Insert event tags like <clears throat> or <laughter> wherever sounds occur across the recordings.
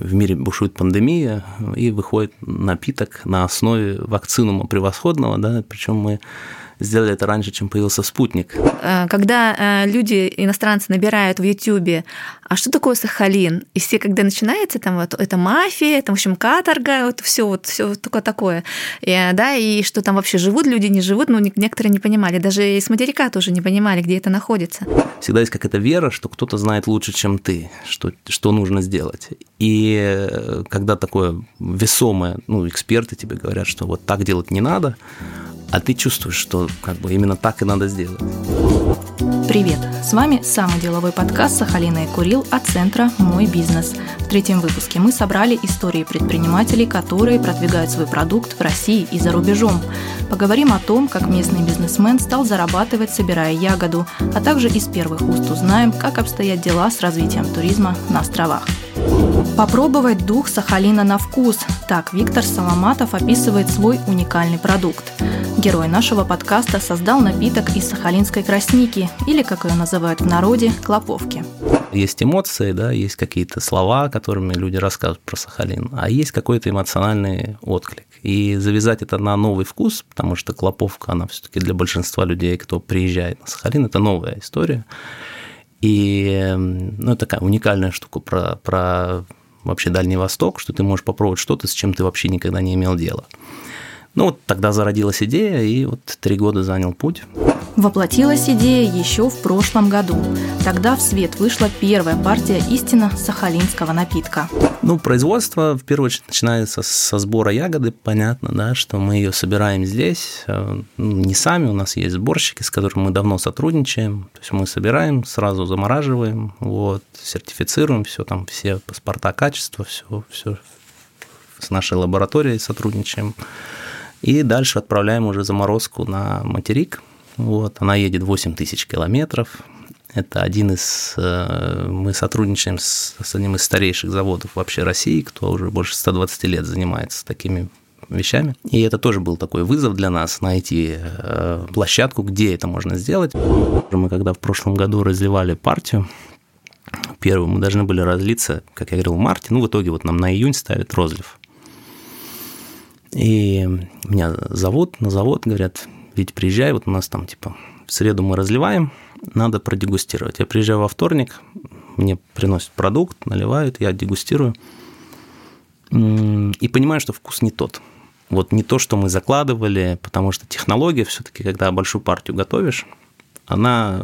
в мире бушует пандемия, и выходит напиток на основе вакцинума превосходного, да, причем мы сделали это раньше, чем появился спутник. Э, когда э, люди, иностранцы, набирают в Ютубе, а что такое Сахалин? И все, когда начинается, там вот это мафия, там, в общем, каторга, вот все вот все только такое. И, э, да, и что там вообще живут люди, не живут, но некоторые не понимали. Даже из материка тоже не понимали, где это находится. Всегда есть какая-то вера, что кто-то знает лучше, чем ты, что, что нужно сделать. И когда такое весомое, ну, эксперты тебе говорят, что вот так делать не надо, а ты чувствуешь, что как бы именно так и надо сделать. Привет! С вами самый деловой подкаст Сахалина и Курил от центра «Мой бизнес». В третьем выпуске мы собрали истории предпринимателей, которые продвигают свой продукт в России и за рубежом. Поговорим о том, как местный бизнесмен стал зарабатывать, собирая ягоду, а также из первых уст узнаем, как обстоят дела с развитием туризма на островах. Попробовать дух Сахалина на вкус. Так Виктор Соломатов описывает свой уникальный продукт. Герой нашего подкаста создал напиток из сахалинской красники, или, как ее называют в народе, клоповки. Есть эмоции, да, есть какие-то слова, которыми люди рассказывают про Сахалин, а есть какой-то эмоциональный отклик. И завязать это на новый вкус, потому что клоповка, она все-таки для большинства людей, кто приезжает на Сахалин, это новая история. И ну, такая уникальная штука про, про вообще Дальний Восток, что ты можешь попробовать что-то, с чем ты вообще никогда не имел дела. Ну вот тогда зародилась идея, и вот три года занял путь. Воплотилась идея еще в прошлом году. Тогда в свет вышла первая партия истинно сахалинского напитка. Ну, производство, в первую очередь, начинается со сбора ягоды. Понятно, да, что мы ее собираем здесь, э, ну, не сами, у нас есть сборщики, с которыми мы давно сотрудничаем. То есть мы собираем, сразу замораживаем, вот, сертифицируем все, там все паспорта качества, все, все с нашей лабораторией сотрудничаем. И дальше отправляем уже заморозку на материк. Вот, она едет 8 тысяч километров. Это один из... Э, мы сотрудничаем с, с одним из старейших заводов вообще России, кто уже больше 120 лет занимается такими вещами. И это тоже был такой вызов для нас найти э, площадку, где это можно сделать. Мы когда в прошлом году разливали партию, первую мы должны были разлиться, как я говорил, в марте, ну, в итоге вот нам на июнь ставят розлив. И меня зовут на завод, говорят, ведь приезжай, вот у нас там типа в среду мы разливаем, надо продегустировать. Я приезжаю во вторник, мне приносят продукт, наливают, я дегустирую. И понимаю, что вкус не тот. Вот не то, что мы закладывали, потому что технология все-таки, когда большую партию готовишь, она,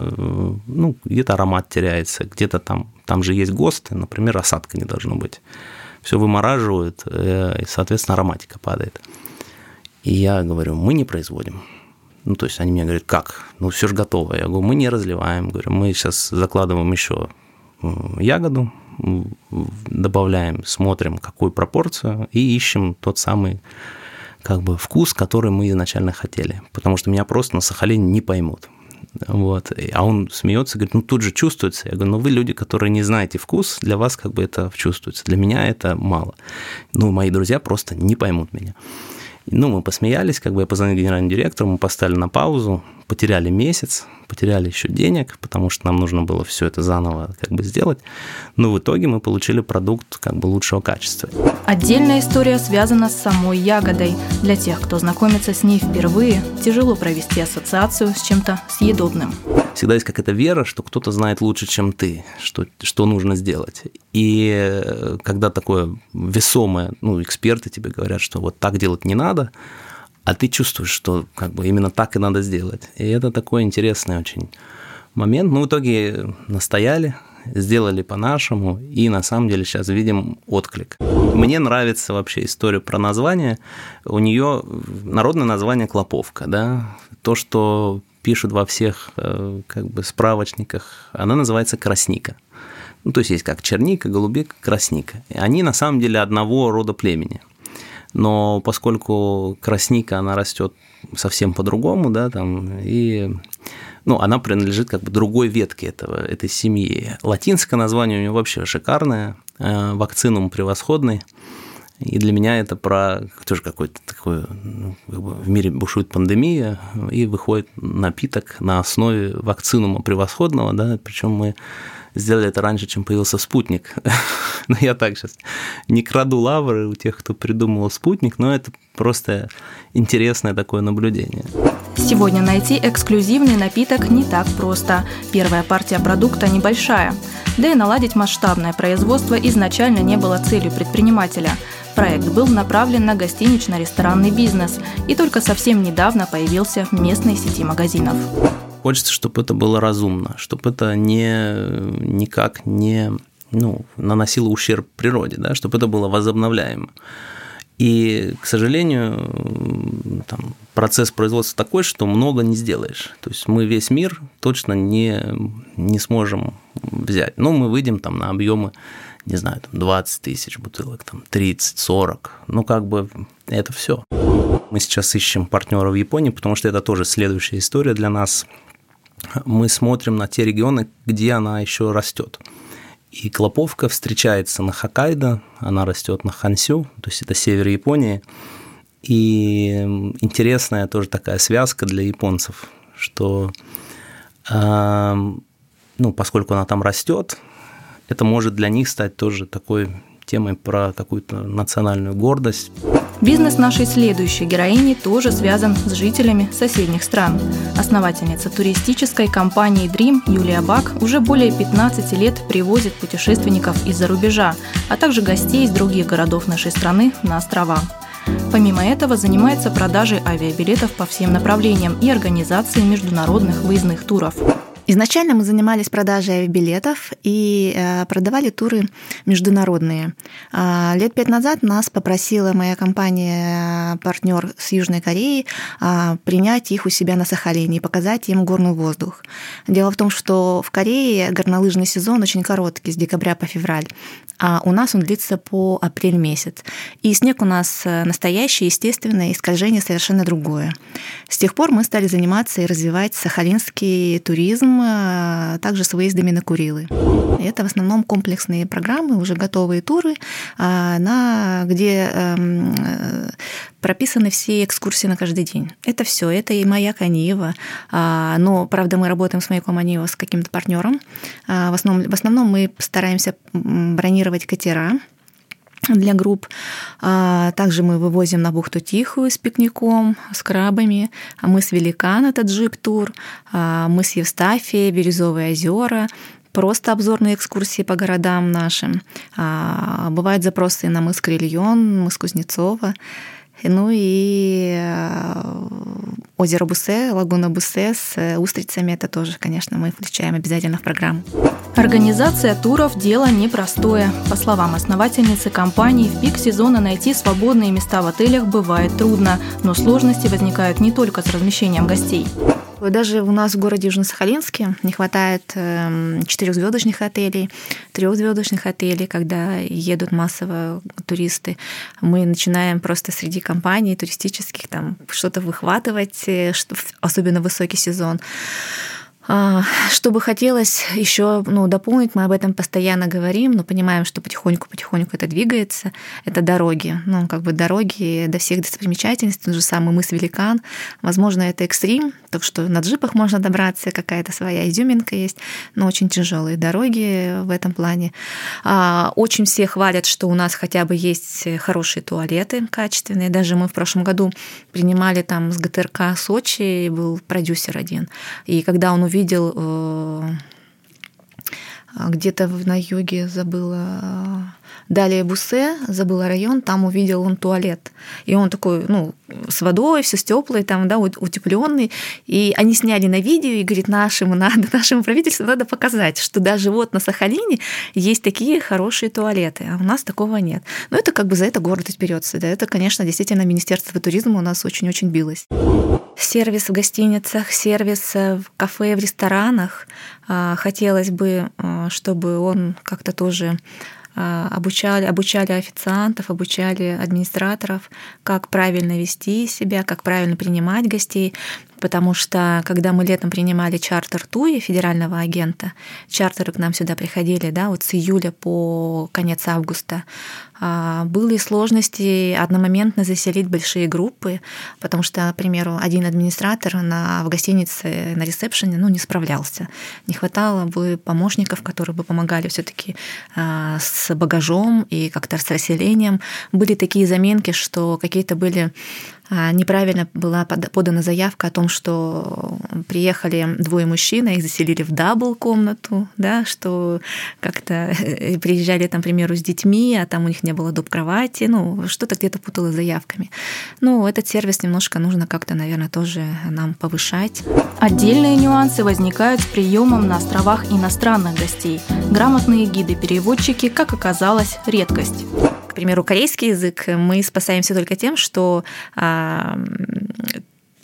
ну, где-то аромат теряется, где-то там, там же есть ГОСТы, например, осадка не должно быть все вымораживают, э, и, соответственно, ароматика падает. И я говорю, мы не производим. Ну, то есть они мне говорят, как? Ну, все же готово. Я говорю, мы не разливаем. Говорю, мы сейчас закладываем еще ягоду, добавляем, смотрим, какую пропорцию, и ищем тот самый как бы вкус, который мы изначально хотели. Потому что меня просто на Сахалине не поймут. Вот. А он смеется, говорит, ну тут же чувствуется. Я говорю, ну вы люди, которые не знаете вкус, для вас как бы это чувствуется. Для меня это мало. Ну, мои друзья просто не поймут меня. Ну, мы посмеялись, как бы я позвонил генеральному директору, мы поставили на паузу, потеряли месяц, потеряли еще денег, потому что нам нужно было все это заново как бы сделать. Но в итоге мы получили продукт как бы лучшего качества. Отдельная история связана с самой ягодой. Для тех, кто знакомится с ней впервые, тяжело провести ассоциацию с чем-то съедобным всегда есть какая-то вера, что кто-то знает лучше, чем ты, что, что нужно сделать. И э, когда такое весомое, ну, эксперты тебе говорят, что вот так делать не надо, а ты чувствуешь, что как бы именно так и надо сделать. И это такой интересный очень момент. Ну, в итоге настояли, сделали по-нашему, и на самом деле сейчас видим отклик. Мне нравится вообще история про название. У нее народное название Клоповка, да, то, что пишут во всех э, как бы справочниках, она называется красника. Ну, то есть есть как черника, голубика, красника. Они на самом деле одного рода племени. Но поскольку красника, она растет совсем по-другому, да, там, и ну, она принадлежит как бы другой ветке этого, этой семьи. Латинское название у нее вообще шикарное, э, вакцинум превосходный. И для меня это про тоже какой-то такой, ну, как бы в мире бушует пандемия, и выходит напиток на основе вакцинума превосходного, да, причем мы сделали это раньше, чем появился спутник. <laughs> но я так сейчас не краду лавры у тех, кто придумал спутник, но это просто интересное такое наблюдение. Сегодня найти эксклюзивный напиток не так просто. Первая партия продукта небольшая. Да и наладить масштабное производство изначально не было целью предпринимателя. Проект был направлен на гостинично-ресторанный бизнес и только совсем недавно появился в местной сети магазинов. Хочется, чтобы это было разумно, чтобы это не, никак не ну, наносило ущерб природе, да, чтобы это было возобновляемо. И, к сожалению, там, процесс производства такой, что много не сделаешь. То есть мы весь мир точно не, не сможем взять. Но мы выйдем там на объемы, не знаю, там 20 тысяч бутылок, там 30, 40. Ну, как бы это все. Мы сейчас ищем партнера в Японии, потому что это тоже следующая история для нас. Мы смотрим на те регионы, где она еще растет. И клоповка встречается на Хоккайдо, она растет на Хансю, то есть это север Японии. И интересная тоже такая связка для японцев, что ну, поскольку она там растет, это может для них стать тоже такой темой про какую-то национальную гордость. Бизнес нашей следующей героини тоже связан с жителями соседних стран. Основательница туристической компании Dream Юлия Бак уже более 15 лет привозит путешественников из-за рубежа, а также гостей из других городов нашей страны на острова. Помимо этого занимается продажей авиабилетов по всем направлениям и организацией международных выездных туров. Изначально мы занимались продажей билетов и э, продавали туры международные. А, лет пять назад нас попросила моя компания, партнер с Южной Кореей, а, принять их у себя на Сахалине и показать им горный воздух. Дело в том, что в Корее горнолыжный сезон очень короткий, с декабря по февраль, а у нас он длится по апрель месяц. И снег у нас э, настоящий, естественный, скольжение совершенно другое. С тех пор мы стали заниматься и развивать сахалинский туризм, а также с выездами на Курилы. Это в основном комплексные программы, уже готовые туры, а, на, где эм, э, прописаны все экскурсии на каждый день. Это все, это и маяк Анива. А, но, правда, мы работаем с маяком Анива с каким-то партнером. В основном, в основном мы стараемся бронировать катера, для групп. Также мы вывозим на бухту Тихую с пикником, с крабами. Мы с Великан, это джип-тур. Мы с Евстафией, Бирюзовые озера просто обзорные экскурсии по городам нашим. Бывают запросы на мыс Крильон, мыс Кузнецова. Ну и э, озеро Бусе, лагуна Бусе с э, устрицами, это тоже, конечно, мы включаем обязательно в программу. Организация туров – дело непростое. По словам основательницы компании, в пик сезона найти свободные места в отелях бывает трудно, но сложности возникают не только с размещением гостей. Даже у нас в городе Южно-Сахалинске не хватает эм, четырехзвездочных отелей, трехзвездочных отелей, когда едут массово туристы. Мы начинаем просто среди компаний туристических там что-то выхватывать, э, особенно высокий сезон. А, что бы хотелось еще ну, дополнить, мы об этом постоянно говорим, но понимаем, что потихоньку-потихоньку это двигается. Это дороги. Ну, как бы дороги до всех достопримечательностей, тот же самый мыс Великан. Возможно, это экстрим, так что на джипах можно добраться, какая-то своя изюминка есть, но очень тяжелые дороги в этом плане. А, очень все хвалят, что у нас хотя бы есть хорошие туалеты качественные. Даже мы в прошлом году принимали там с ГТРК Сочи, был продюсер один. И когда он увидел увидел э, где-то на юге, забыла Далее Бусе, забыла район, там увидел он туалет. И он такой, ну, с водой, все с теплой, там, да, утепленный. И они сняли на видео и говорит, нашему <laughs> надо, нашему правительству надо показать, что даже вот на Сахалине есть такие хорошие туалеты, а у нас такого нет. Но это как бы за это гордость берется. Да, это, конечно, действительно Министерство туризма у нас очень-очень билось. Сервис в гостиницах, сервис в кафе, в ресторанах. А, хотелось бы, а, чтобы он как-то тоже а, обучали, обучали официантов, обучали администраторов, как правильно вести себя, как правильно принимать гостей. потому что когда мы летом принимали чартер Туи, федерального агента, чартеры к нам сюда приходили, да, вот с июля по конец августа, были сложности одномоментно заселить большие группы, потому что, к примеру, один администратор на, в гостинице на ресепшене ну, не справлялся. Не хватало бы помощников, которые бы помогали все таки а, с багажом и как-то с расселением. Были такие заменки, что какие-то были а, неправильно была подана заявка о том, что приехали двое мужчин, а их заселили в double комнату, да, что как-то э, приезжали там, к примеру, с детьми, а там у них не было доп. кровати, ну, что-то где-то путало с заявками. Ну, этот сервис немножко нужно как-то, наверное, тоже нам повышать. Отдельные нюансы возникают с приемом на островах иностранных гостей. Грамотные гиды-переводчики, как оказалось, редкость примеру, корейский язык мы спасаемся только тем, что а,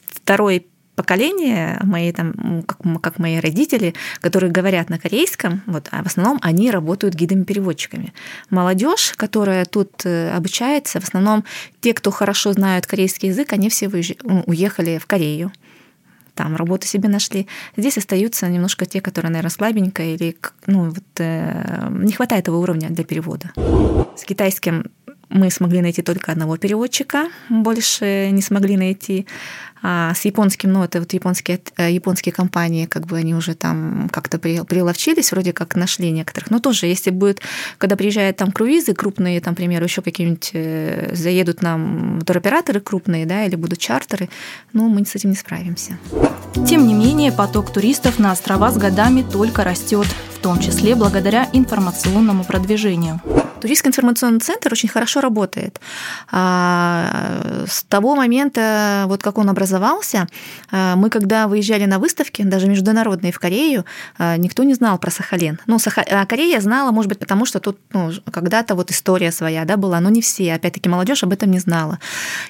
второй поколение, мои там, как, как мои родители, которые говорят на корейском, вот, а в основном они работают гидами-переводчиками. Молодежь, которая тут э, обучается, в основном те, кто хорошо знают корейский язык, они все уехали в Корею там работу себе нашли. Здесь остаются немножко те, которые, наверное, слабенько или ну, вот, э, не хватает этого уровня для перевода. С китайским мы смогли найти только одного переводчика, больше не смогли найти. А с японским, ну, это вот японские, э, японские компании, как бы они уже там как-то приловчились, вроде как нашли некоторых. Но тоже, если будет, когда приезжают там круизы крупные, там, например, еще какие-нибудь э, заедут нам туроператоры крупные, да, или будут чартеры, ну, мы с этим не справимся. Тем не менее, поток туристов на острова с годами только растет, том числе благодаря информационному продвижению. Туристский информационный центр очень хорошо работает. А, с того момента, вот как он образовался, а, мы когда выезжали на выставки, даже международные в Корею, а, никто не знал про Сахалин. Ну, Саха... Корея знала, может быть, потому что тут ну, когда-то вот история своя да, была, но не все. Опять-таки, молодежь об этом не знала.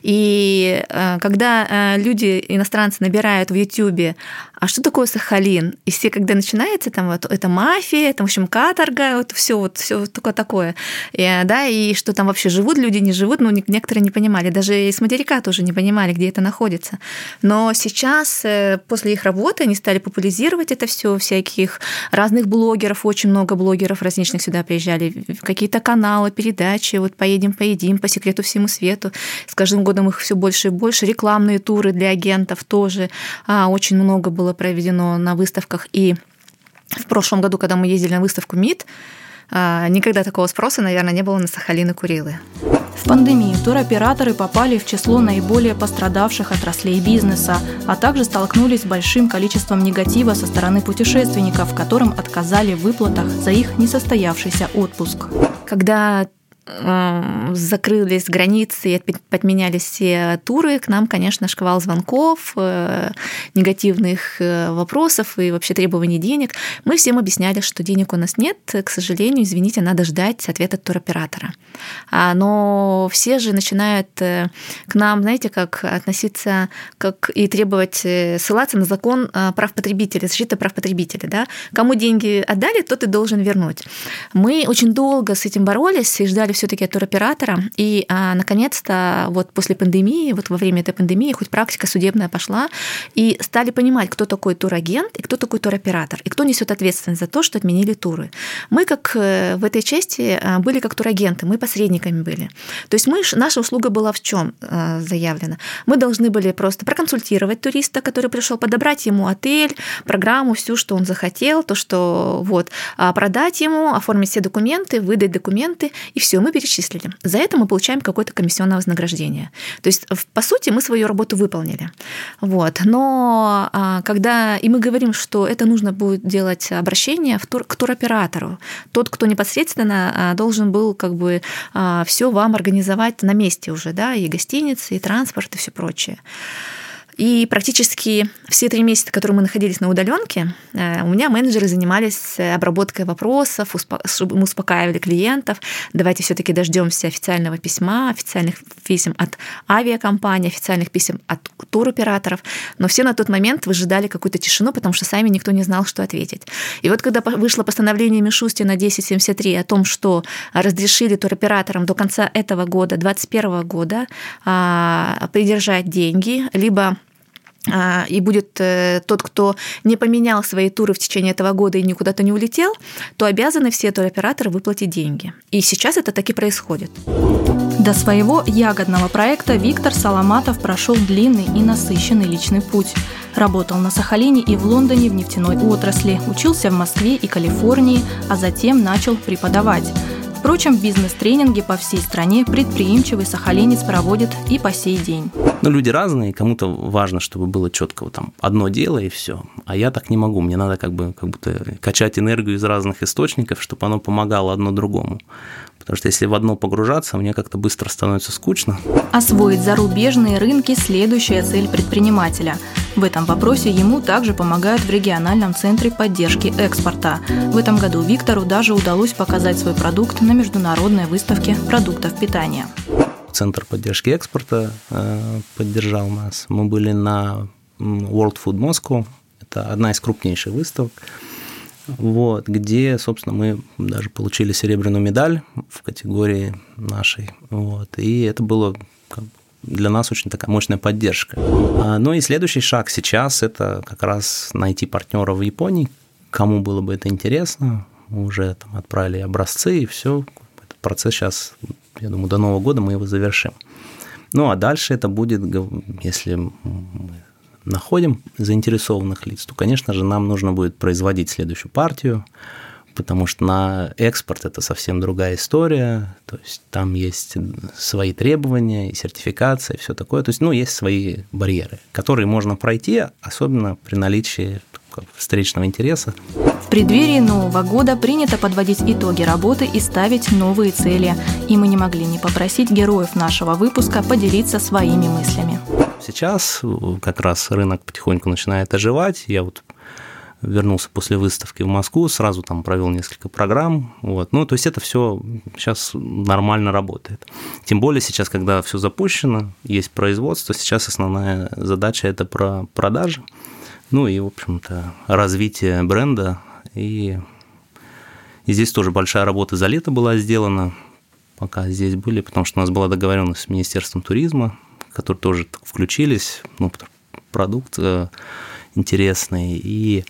И когда люди, иностранцы, набирают в Ютьюбе, а что такое Сахалин? И все, когда начинается там вот это мафия, там, в общем, каторга, вот все вот все такое такое. И, да, и что там вообще живут люди, не живут, ну, некоторые не понимали, даже из материка тоже не понимали, где это находится. Но сейчас, э, после их работы, они стали популяризировать это все, всяких разных блогеров, очень много блогеров различных сюда приезжали, какие-то каналы, передачи, вот поедем, поедим, по секрету всему свету. С каждым годом их все больше и больше, рекламные туры для агентов тоже. А, очень много было проведено на выставках. И в прошлом году, когда мы ездили на выставку МИД, а, никогда такого спроса, наверное, не было на Сахалин и Курилы. В пандемии туроператоры попали в число наиболее пострадавших отраслей бизнеса, а также столкнулись с большим количеством негатива со стороны путешественников, которым отказали в выплатах за их несостоявшийся отпуск. Когда закрылись границы и подменялись все туры, к нам, конечно, шквал звонков, э, негативных э, вопросов и вообще требований денег. Мы всем объясняли, что денег у нас нет, к сожалению, извините, надо ждать ответа туроператора. А, но все же начинают э, к нам, знаете, как относиться как и требовать, ссылаться на закон прав потребителя, защиты прав потребителя. Да? Кому деньги отдали, тот и должен вернуть. Мы очень долго с этим боролись и ждали все-таки туроператора. И а, наконец-то вот после пандемии, вот во время этой пандемии, хоть практика судебная пошла, и стали понимать, кто такой турагент и кто такой туроператор, и кто несет ответственность за то, что отменили туры. Мы как э, в этой части а, были как турагенты, мы посредниками были. То есть мы, наша услуга была в чем а, заявлена? Мы должны были просто проконсультировать туриста, который пришел, подобрать ему отель, программу, всю, что он захотел, то, что вот, а, продать ему, оформить все документы, выдать документы, и все, мы перечислили. За это мы получаем какое-то комиссионное вознаграждение. То есть, по сути, мы свою работу выполнили. Вот. Но а, когда и мы говорим, что это нужно будет делать обращение в тур, к туроператору, тот, кто непосредственно а, должен был как бы а, все вам организовать на месте уже, да, и гостиницы, и транспорт, и все прочее. И практически все три месяца, которые мы находились на удаленке, э, у меня менеджеры занимались обработкой вопросов, мы успокаивали клиентов. Давайте все-таки дождемся официального письма, официальных писем от авиакомпаний, официальных писем от туроператоров. Но все на тот момент выжидали какую-то тишину, потому что сами никто не знал, что ответить. И вот когда вышло постановление Мишустина 1073 о том, что разрешили туроператорам до конца этого года, 2021 года, а, придержать деньги, либо и будет э, тот, кто не поменял свои туры в течение этого года и никуда-то не улетел, то обязаны все туроператоры выплатить деньги. И сейчас это таки происходит. До своего ягодного проекта Виктор Соломатов прошел длинный и насыщенный личный путь. Работал на Сахалине и в Лондоне в нефтяной отрасли, учился в Москве и Калифорнии, а затем начал преподавать. Впрочем, бизнес-тренинги по всей стране предприимчивый сахалинец проводит и по сей день. Ну, люди разные, кому-то важно, чтобы было четко вот там одно дело и все. А я так не могу. Мне надо как бы как будто качать энергию из разных источников, чтобы оно помогало одно другому. Потому что если в одно погружаться, мне как-то быстро становится скучно. Освоить зарубежные рынки – следующая цель предпринимателя. В этом вопросе ему также помогают в региональном центре поддержки экспорта. В этом году Виктору даже удалось показать свой продукт на международной выставке продуктов питания. Центр поддержки экспорта э, поддержал нас. Мы были на World Food Moscow. Это одна из крупнейших выставок вот, где, собственно, мы даже получили серебряную медаль в категории нашей. Вот, и это было для нас очень такая мощная поддержка. А, ну и следующий шаг сейчас – это как раз найти партнера в Японии, кому было бы это интересно. Мы уже там отправили образцы, и все. Этот процесс сейчас, я думаю, до Нового года мы его завершим. Ну а дальше это будет, если мы находим заинтересованных лиц, то, конечно же, нам нужно будет производить следующую партию, потому что на экспорт это совсем другая история, то есть там есть свои требования и сертификация, и все такое, то есть, ну, есть свои барьеры, которые можно пройти, особенно при наличии встречного интереса. В преддверии Нового года принято подводить итоги работы и ставить новые цели. И мы не могли не попросить героев нашего выпуска поделиться своими мыслями. Сейчас как раз рынок потихоньку начинает оживать. Я вот вернулся после выставки в Москву, сразу там провел несколько программ. Вот. Ну, то есть это все сейчас нормально работает. Тем более сейчас, когда все запущено, есть производство, сейчас основная задача это про продажи. Ну и, в общем-то, развитие бренда. И, и здесь тоже большая работа за лето была сделана, пока здесь были, потому что у нас была договоренность с Министерством туризма которые тоже включились, ну, продукт э, интересный, и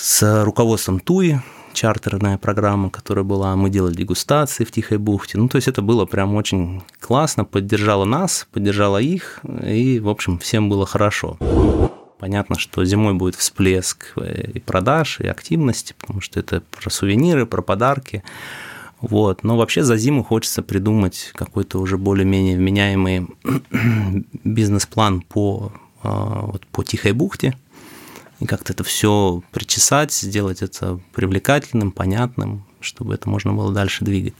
с руководством ТУИ, чартерная программа, которая была, мы делали дегустации в Тихой бухте. Ну, то есть это было прям очень классно, поддержало нас, поддержало их, и, в общем, всем было хорошо. Понятно, что зимой будет всплеск э, и продаж, и активности, потому что это про сувениры, про подарки. Вот. Но вообще за зиму хочется придумать какой-то уже более-менее вменяемый <clears throat> бизнес-план по, а, вот, по Тихой бухте, и как-то это все причесать, сделать это привлекательным, понятным, чтобы это можно было дальше двигать.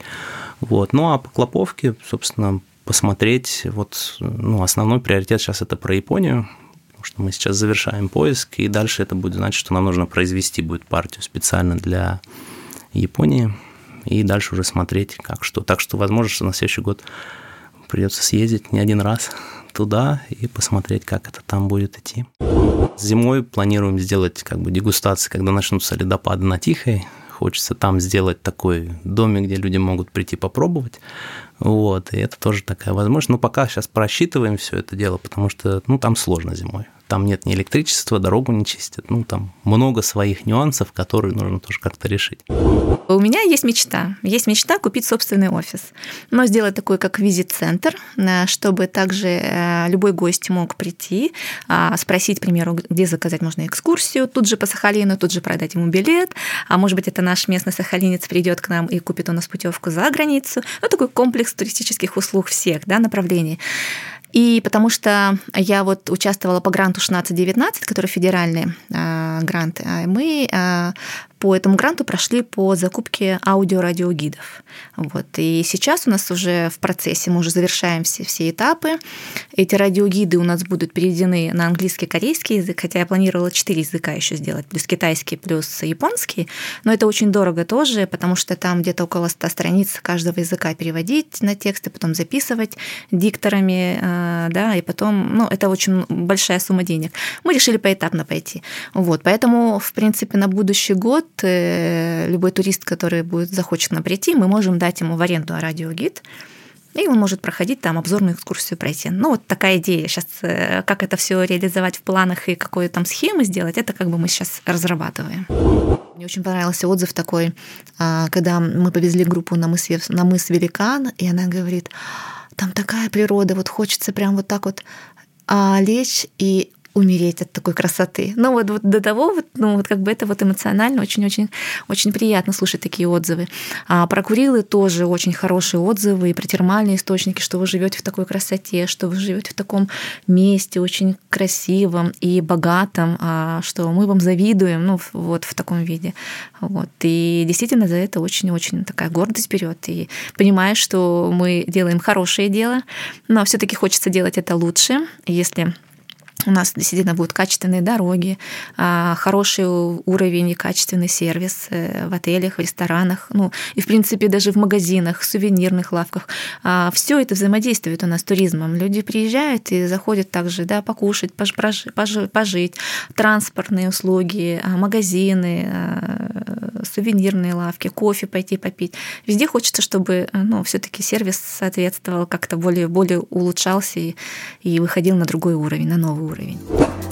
Вот. Ну а по Клоповке, собственно, посмотреть, вот, ну, основной приоритет сейчас это про Японию, потому что мы сейчас завершаем поиск, и дальше это будет значить, что нам нужно произвести будет партию специально для Японии, и дальше уже смотреть, как что. Так что, возможно, что на следующий год придется съездить не один раз туда и посмотреть, как это там будет идти. Зимой планируем сделать как бы дегустации, когда начнутся ледопады на Тихой. Хочется там сделать такой домик, где люди могут прийти попробовать. Вот, и это тоже такая возможность. Но пока сейчас просчитываем все это дело, потому что ну, там сложно зимой там нет ни электричества, дорогу не чистят. Ну, там много своих нюансов, которые нужно тоже как-то решить. У меня есть мечта. Есть мечта купить собственный офис. Но сделать такой, как визит-центр, э, чтобы также э, любой гость мог прийти, а, спросить, к примеру, где заказать можно экскурсию, тут же по Сахалину, тут же продать ему билет, а может быть, это наш местный сахалинец придет к нам и купит у нас путевку за границу. Ну, такой комплекс туристических услуг всех да, направлений. И потому что я вот участвовала по гранту 16-19, который федеральный э, грант, а мы э, по этому гранту прошли по закупке аудио-радиогидов. Вот. И сейчас у нас уже в процессе, мы уже завершаем все, все этапы. Эти радиогиды у нас будут переведены на английский, корейский язык, хотя я планировала четыре языка еще сделать, плюс китайский, плюс японский. Но это очень дорого тоже, потому что там где-то около 100 страниц каждого языка переводить на тексты, потом записывать дикторами, э, да, и потом, ну, это очень большая сумма денег. Мы решили поэтапно пойти. Вот, поэтому, в принципе, на будущий год любой турист, который будет захочет нам прийти, мы можем дать ему в аренду радиогид, и он может проходить там обзорную экскурсию пройти. Ну, вот такая идея. Сейчас э, как это все реализовать в планах и какую там схемы сделать, это как бы мы сейчас разрабатываем. Мне очень понравился отзыв такой, а, когда мы повезли группу на мыс, на мыс Великан, и она говорит, там такая природа, вот хочется прям вот так вот а, лечь и умереть от такой красоты. Ну вот, вот до того, вот, ну вот как бы это вот эмоционально очень-очень очень приятно слушать такие отзывы. А про Курилы тоже очень хорошие отзывы и про термальные источники, что вы живете в такой красоте, что вы живете в таком месте очень красивом и богатом, а, что мы вам завидуем, ну вот в таком виде. Вот. И действительно за это очень-очень такая гордость берет. И понимаешь, что мы делаем хорошее дело, но все-таки хочется делать это лучше, если у нас действительно будут качественные дороги, а, хороший уровень и качественный сервис э, в отелях, в ресторанах, ну и в принципе даже в магазинах, сувенирных лавках. А, Все это взаимодействует у нас с туризмом. Люди приезжают и заходят также да, покушать, пожить, транспортные услуги, а, магазины, сувенирные лавки, кофе пойти попить. Везде хочется, чтобы ну, все-таки сервис соответствовал, как-то более, более улучшался и, и выходил на другой уровень, на новый уровень.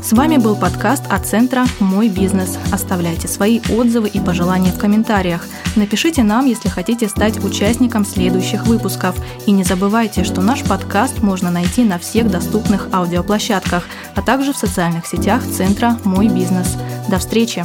С вами был подкаст от центра «Мой бизнес». Оставляйте свои отзывы и пожелания в комментариях. Напишите нам, если хотите стать участником следующих выпусков. И не забывайте, что наш подкаст можно найти на всех доступных аудиоплощадках, а также в социальных сетях центра «Мой бизнес». До встречи!